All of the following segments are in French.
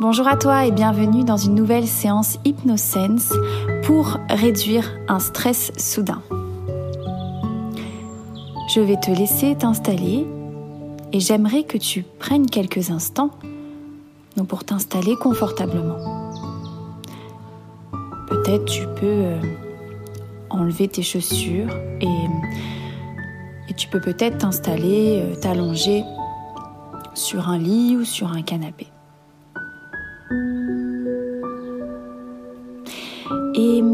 Bonjour à toi et bienvenue dans une nouvelle séance HypnoSense pour réduire un stress soudain. Je vais te laisser t'installer et j'aimerais que tu prennes quelques instants pour t'installer confortablement. Peut-être tu peux euh, enlever tes chaussures et, tu peux peut-être t'installer, euh, t'allonger sur un lit ou sur un canapé. Et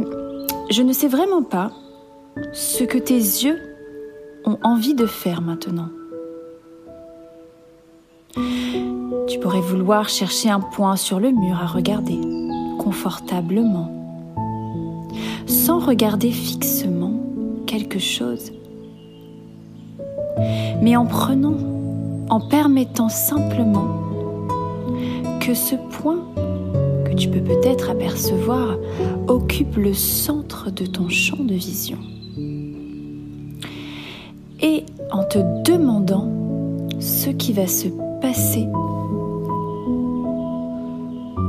je ne sais vraiment pas ce que tes yeux ont envie de faire maintenant. Tu pourrais vouloir chercher un point sur le mur à regarder, confortablement, sans regarder fixement quelque chose, mais en prenant, en permettant simplement que ce point tu peux peut-être apercevoir occupe le centre de ton champ de vision. Et en te demandant ce qui va se passer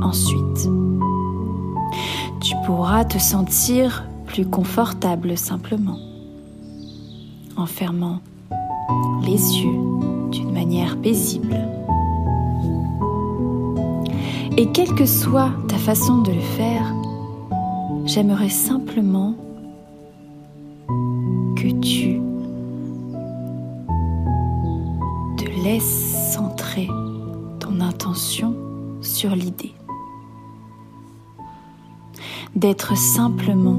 ensuite. Tu pourras te sentir plus confortable simplement en fermant les yeux d'une manière paisible. Et quelle que soit ta façon de le faire, j'aimerais simplement que tu te laisses centrer ton intention sur l'idée d'être simplement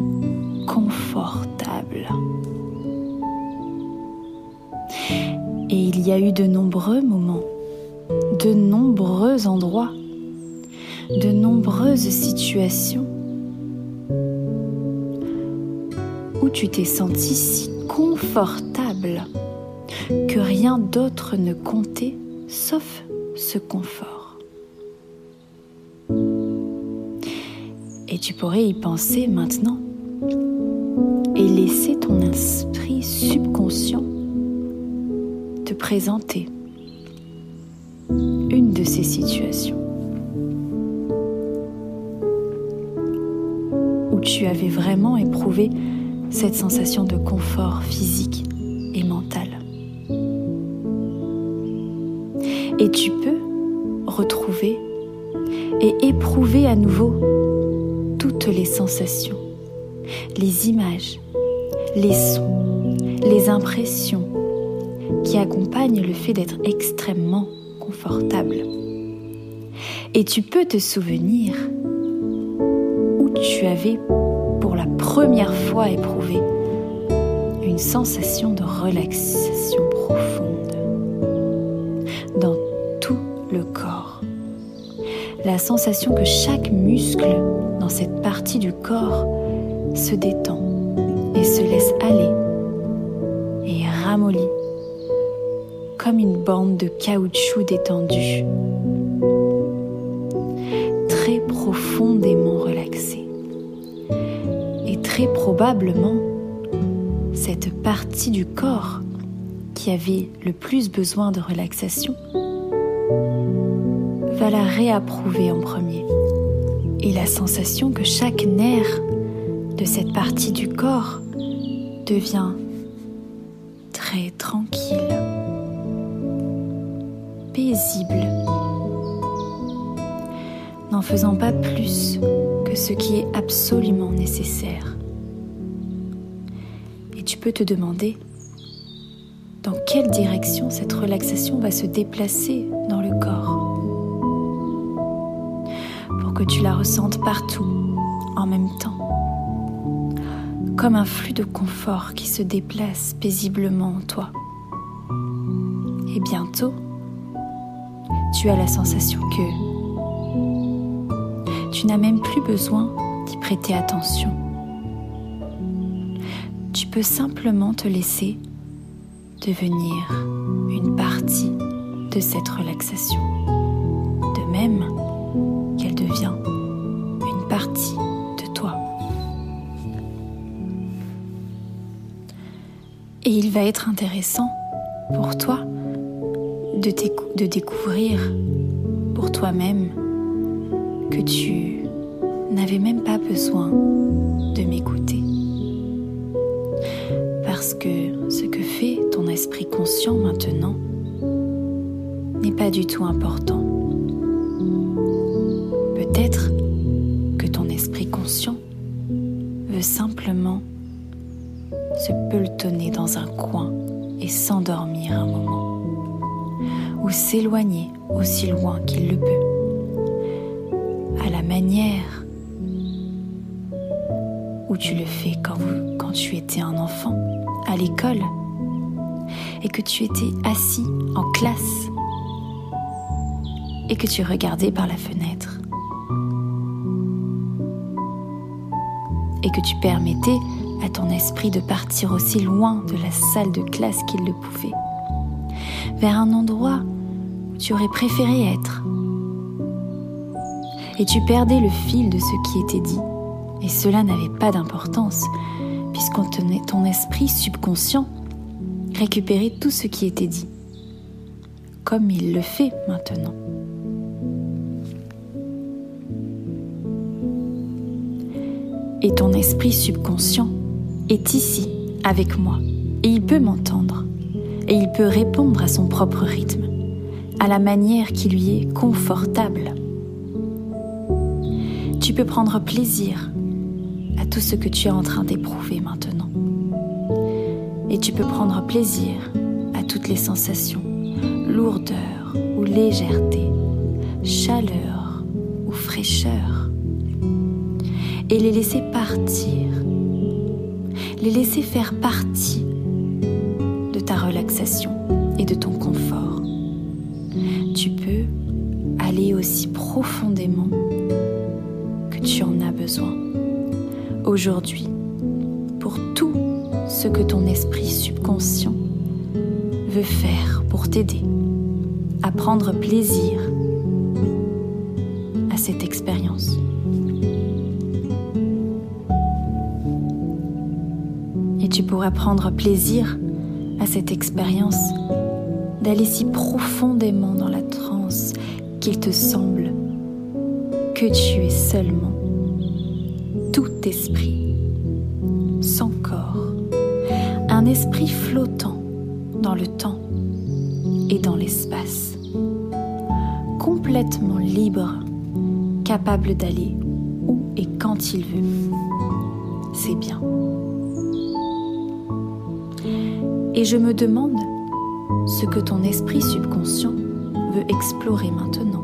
confortable. Et il y a eu de nombreux moments, de nombreux endroits, de nombreuses situations où tu t'es senti si confortable que rien d'autre ne comptait sauf ce confort. Et tu pourrais y penser maintenant et laisser ton esprit subconscient te présenter une de ces situations tu avais vraiment éprouvé cette sensation de confort physique et mental. Et tu peux retrouver et éprouver à nouveau toutes les sensations, les images, les sons, les impressions qui accompagnent le fait d'être extrêmement confortable. Et tu peux te souvenir tu avais pour la première fois éprouvé une sensation de relaxation profonde dans tout le corps. La sensation que chaque muscle cette partie du corps se détend et se laisse aller et ramollit comme une bande de caoutchouc détendue, très profondément relaxée. Très probablement, cette partie du corps qui avait le plus besoin de relaxation va la réapprouver en premier et la sensation que chaque nerf de cette partie du corps devient très tranquille, paisible, n'en faisant pas plus que ce qui est absolument nécessaire. Peux te demander dans quelle direction cette relaxation va se déplacer dans le corps? Que tu la ressentes partout en même temps, comme un flux de confort qui se déplace paisiblement en toi. Et bientôt, tu as la sensation que tu n'as même plus besoin d'y prêter attention. Tu peux simplement te laisser devenir une partie de cette relaxation. De même, qu'elle devient une partie de toi. Et il va être intéressant pour toi de, découvrir pour toi-même que tu n'avais même pas besoin de m'écouter. Parce que ce que fait ton esprit conscient maintenant n'est pas du tout important. Peut-être que ton esprit conscient veut simplement se pelotonner dans un coin et s'endormir un moment, ou s'éloigner aussi loin qu'il le peut, à la manière où tu le fais quand, quand tu étais un enfant, à l'école, et que tu étais assis en classe, et que tu regardais par la fenêtre, et que tu permettais à ton esprit de partir aussi loin de la salle de classe qu'il le pouvait, vers un endroit où tu aurais préféré être. Et tu perdais le fil de ce qui était dit, et cela n'avait pas d'importance, puisqu'on tenait ton esprit subconscient récupérer tout ce qui était dit, comme il le fait maintenant. Et ton esprit subconscient est ici avec moi et il peut m'entendre et il peut répondre à son propre rythme, à la manière qui lui est confortable. Tu peux prendre plaisir à tout ce que tu es en train d'éprouver maintenant. Et tu peux prendre plaisir à toutes les sensations, lourdeur ou légèreté, chaleur ou fraîcheur, et les laisser partir les laisser faire partie de ta relaxation et de ton confort. Tu peux aller aussi profondément que tu en as besoin. Aujourd'hui, pour tout ce que ton esprit subconscient veut faire pour t'aider à prendre plaisir à cette expérience. tu pourras prendre plaisir à cette expérience d'aller si profondément dans la transe qu'il te semble que tu es seulement sans corps, un esprit flottant dans le temps et dans l'espace, complètement libre, capable d'aller où et quand il veut. C'est bien. Et je me demande ce que ton esprit subconscient veut explorer maintenant.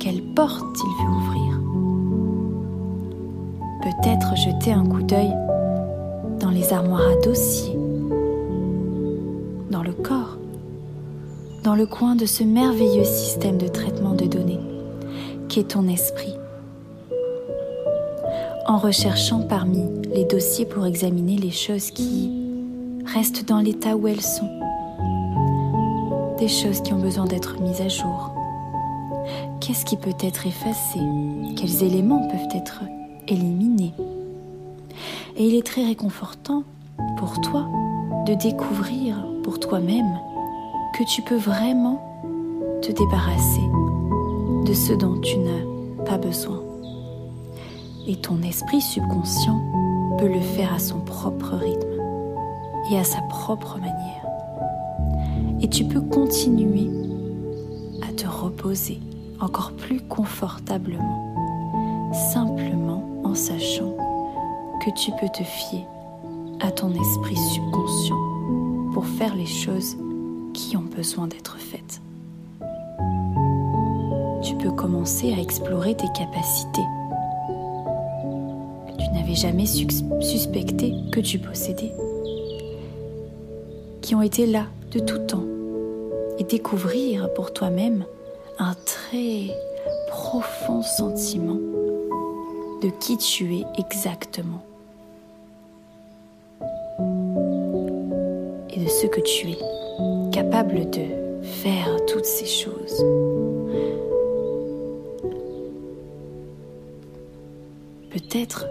Quelle porte il veut ouvrir? Jeter un coup d'œil dans les armoires à dossiers, dans le corps, dans le coin de ce merveilleux système de traitement de données qu'est ton esprit. En recherchant parmi les dossiers pour examiner les choses qui restent dans l'état où elles sont. Des choses qui ont besoin d'être mises à jour. Qu'est-ce qui peut être effacé? Quels éléments peuvent être éliminés? Et il est très réconfortant pour toi de découvrir pour toi-même que tu peux vraiment te débarrasser de ce dont tu n'as pas besoin. Et ton esprit subconscient peut le faire à son propre rythme et à sa propre manière. Et tu peux continuer à te reposer encore plus confortablement, simplement en sachant tu peux te fier à ton esprit subconscient pour faire les choses qui ont besoin d'être faites. Tu peux commencer à explorer tes capacités que tu n'avais jamais suspecté que tu possédais qui ont été là de tout temps et découvrir pour toi-même un très profond sentiment de qui tu es exactement ce que tu es capable de faire toutes ces choses. Peut-être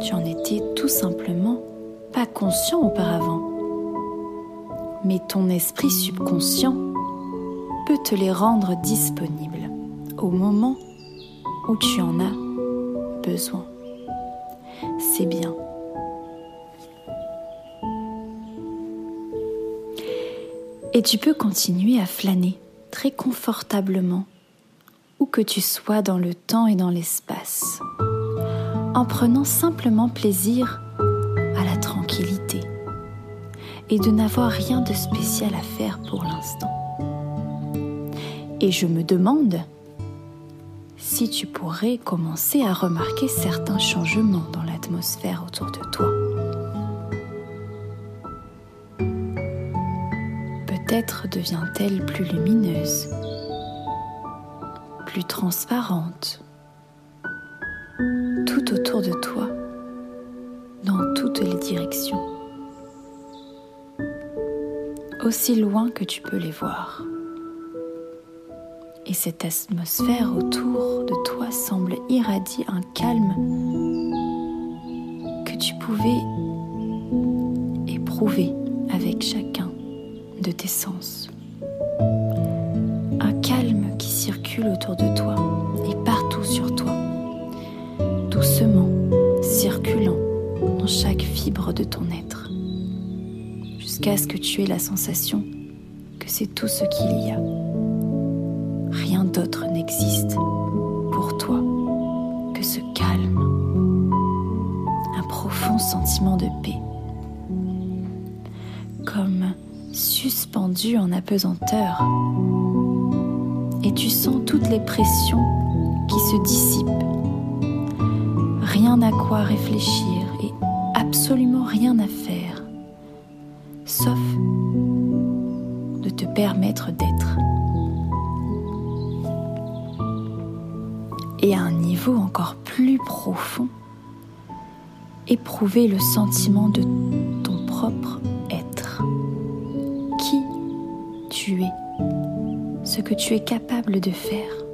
tu en étais tout simplement pas conscient auparavant mais ton esprit subconscient peut te les rendre disponibles au moment où tu en as besoin. C'est bien. Et tu peux continuer à flâner très confortablement, où que tu sois dans le temps et dans l'espace, en prenant simplement plaisir à la tranquillité et de n'avoir rien de spécial à faire pour l'instant. Et je me demande si tu pourrais commencer à remarquer certains changements dans l'atmosphère autour de toi. Peut-être devient-elle plus lumineuse, plus transparente, tout autour de toi, dans toutes les directions, aussi loin que tu peux les voir. Et cette atmosphère autour de toi semble irradier un calme que tu pouvais éprouver avec chacun de tes sens. Un calme qui circule autour de toi et partout sur toi, doucement circulant dans chaque fibre de ton être, jusqu'à ce que tu aies la sensation que c'est tout ce qu'il y a. Rien d'autre n'existe pour toi que ce calme, un profond sentiment de paix, suspendu en apesanteur, et tu sens toutes les pressions qui se dissipent. Rien à quoi réfléchir et absolument rien à faire, sauf de te permettre d'être. Et à un niveau encore plus profond, éprouver le sentiment de ton propre ce que tu es capable de faire,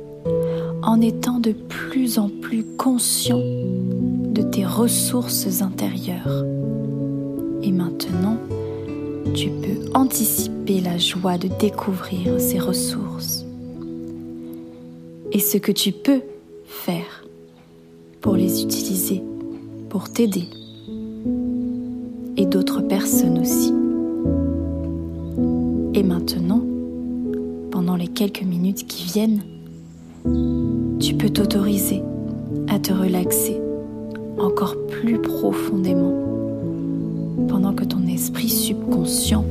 en étant de plus en plus conscient de tes ressources intérieures. Et maintenant, tu peux anticiper la joie de découvrir ces ressources. Et ce que tu peux faire pour les utiliser, pour t'aider. Et d'autres personnes aussi. Et maintenant, les quelques minutes qui viennent, tu peux t'autoriser à te relaxer encore plus profondément pendant que ton esprit subconscient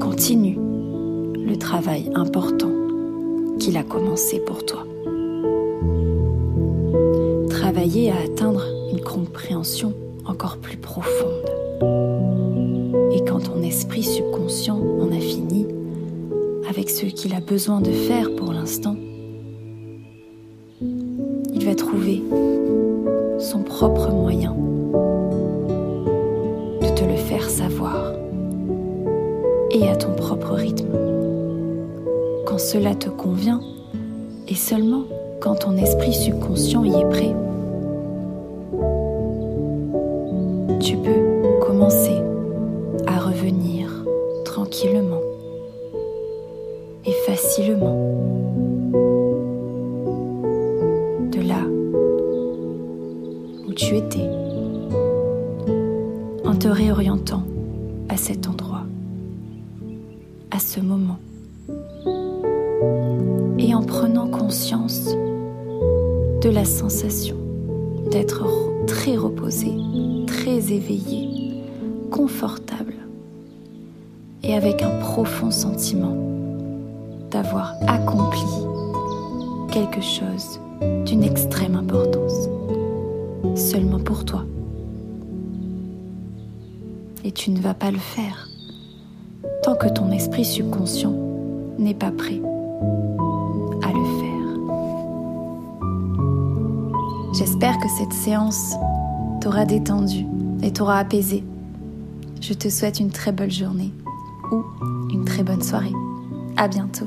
continue le travail important qu'il a commencé pour toi. Travailler à atteindre une compréhension encore plus profonde. Et quand ton esprit subconscient en a fini avec ce qu'il a besoin de faire pour l'instant, il va trouver son propre moyen de te le faire savoir et à ton propre rythme quand cela te convient et seulement quand ton esprit subconscient y est prêt. Tu peux de là où tu étais en te réorientant à cet endroit, à ce moment et en prenant conscience de la sensation d'être très reposé, très éveillé, confortable et avec un profond sentiment d'avoir accompli quelque chose d'une extrême importance, seulement pour toi. Et tu ne vas pas le faire tant que ton esprit subconscient n'est pas prêt à le faire. J'espère que cette séance t'aura détendu et t'aura apaisé. Je te souhaite une très belle journée ou une très bonne soirée. À bientôt.